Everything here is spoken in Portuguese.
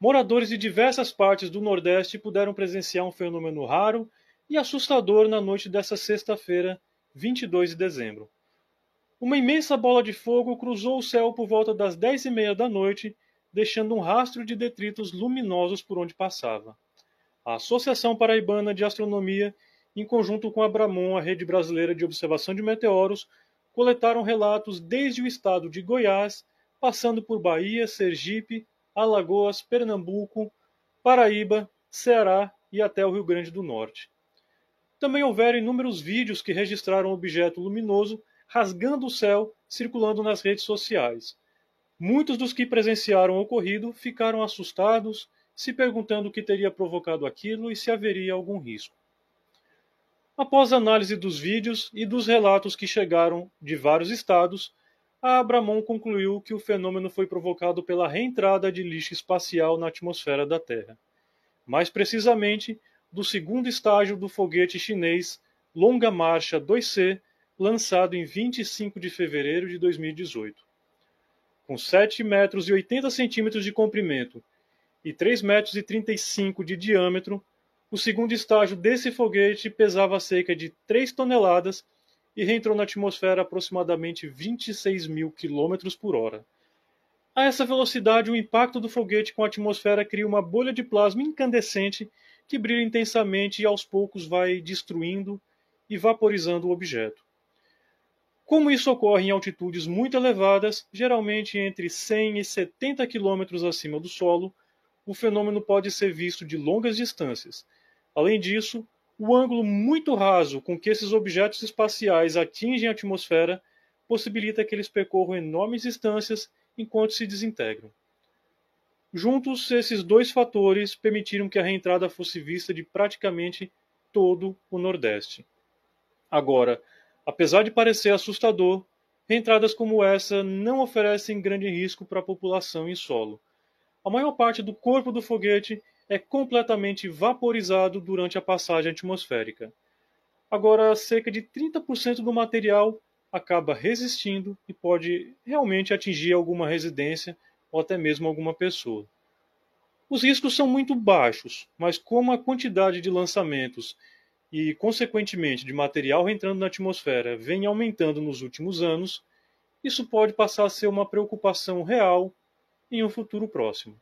moradores de diversas partes do Nordeste puderam presenciar um fenômeno raro e assustador na noite dessa sexta-feira, 22 de dezembro. Uma imensa bola de fogo cruzou o céu por volta das dez e meia da noite, deixando um rastro de detritos luminosos por onde passava. A Associação Paraibana de Astronomia, em conjunto com a Bramon, a Rede Brasileira de Observação de Meteoros, coletaram relatos desde o estado de Goiás, passando por Bahia, Sergipe, Alagoas, Pernambuco, Paraíba, Ceará e até o Rio Grande do Norte. Também houveram inúmeros vídeos que registraram objeto luminoso rasgando o céu, circulando nas redes sociais. Muitos dos que presenciaram o ocorrido ficaram assustados, se perguntando o que teria provocado aquilo e se haveria algum risco. Após análise dos vídeos e dos relatos que chegaram de vários estados, a Abramon concluiu que o fenômeno foi provocado pela reentrada de lixo espacial na atmosfera da Terra. Mais precisamente, do segundo estágio do foguete chinês Longa Marcha 2C, lançado em 25 de fevereiro de 2018. Com 7 metros e 80 centímetros de comprimento e 3 metros e 35 de diâmetro, o segundo estágio desse foguete pesava cerca de 3 toneladas e reentrou na atmosfera a aproximadamente 26 mil quilômetros por hora. A essa velocidade, o impacto do foguete com a atmosfera cria uma bolha de plasma incandescente que brilha intensamente e aos poucos vai destruindo e vaporizando o objeto. Como isso ocorre em altitudes muito elevadas, geralmente entre 100 e 70 km acima do solo, o fenômeno pode ser visto de longas distâncias. Além disso, o ângulo muito raso com que esses objetos espaciais atingem a atmosfera possibilita que eles percorram enormes distâncias enquanto se desintegram. Juntos, esses dois fatores permitiram que a reentrada fosse vista de praticamente todo o Nordeste. Agora, Apesar de parecer assustador, reentradas como essa não oferecem grande risco para a população em solo. A maior parte do corpo do foguete é completamente vaporizado durante a passagem atmosférica. Agora, cerca de 30% do material acaba resistindo e pode realmente atingir alguma residência ou até mesmo alguma pessoa. Os riscos são muito baixos, mas como a quantidade de lançamentos e, consequentemente, de material entrando na atmosfera vem aumentando nos últimos anos, isso pode passar a ser uma preocupação real em um futuro próximo.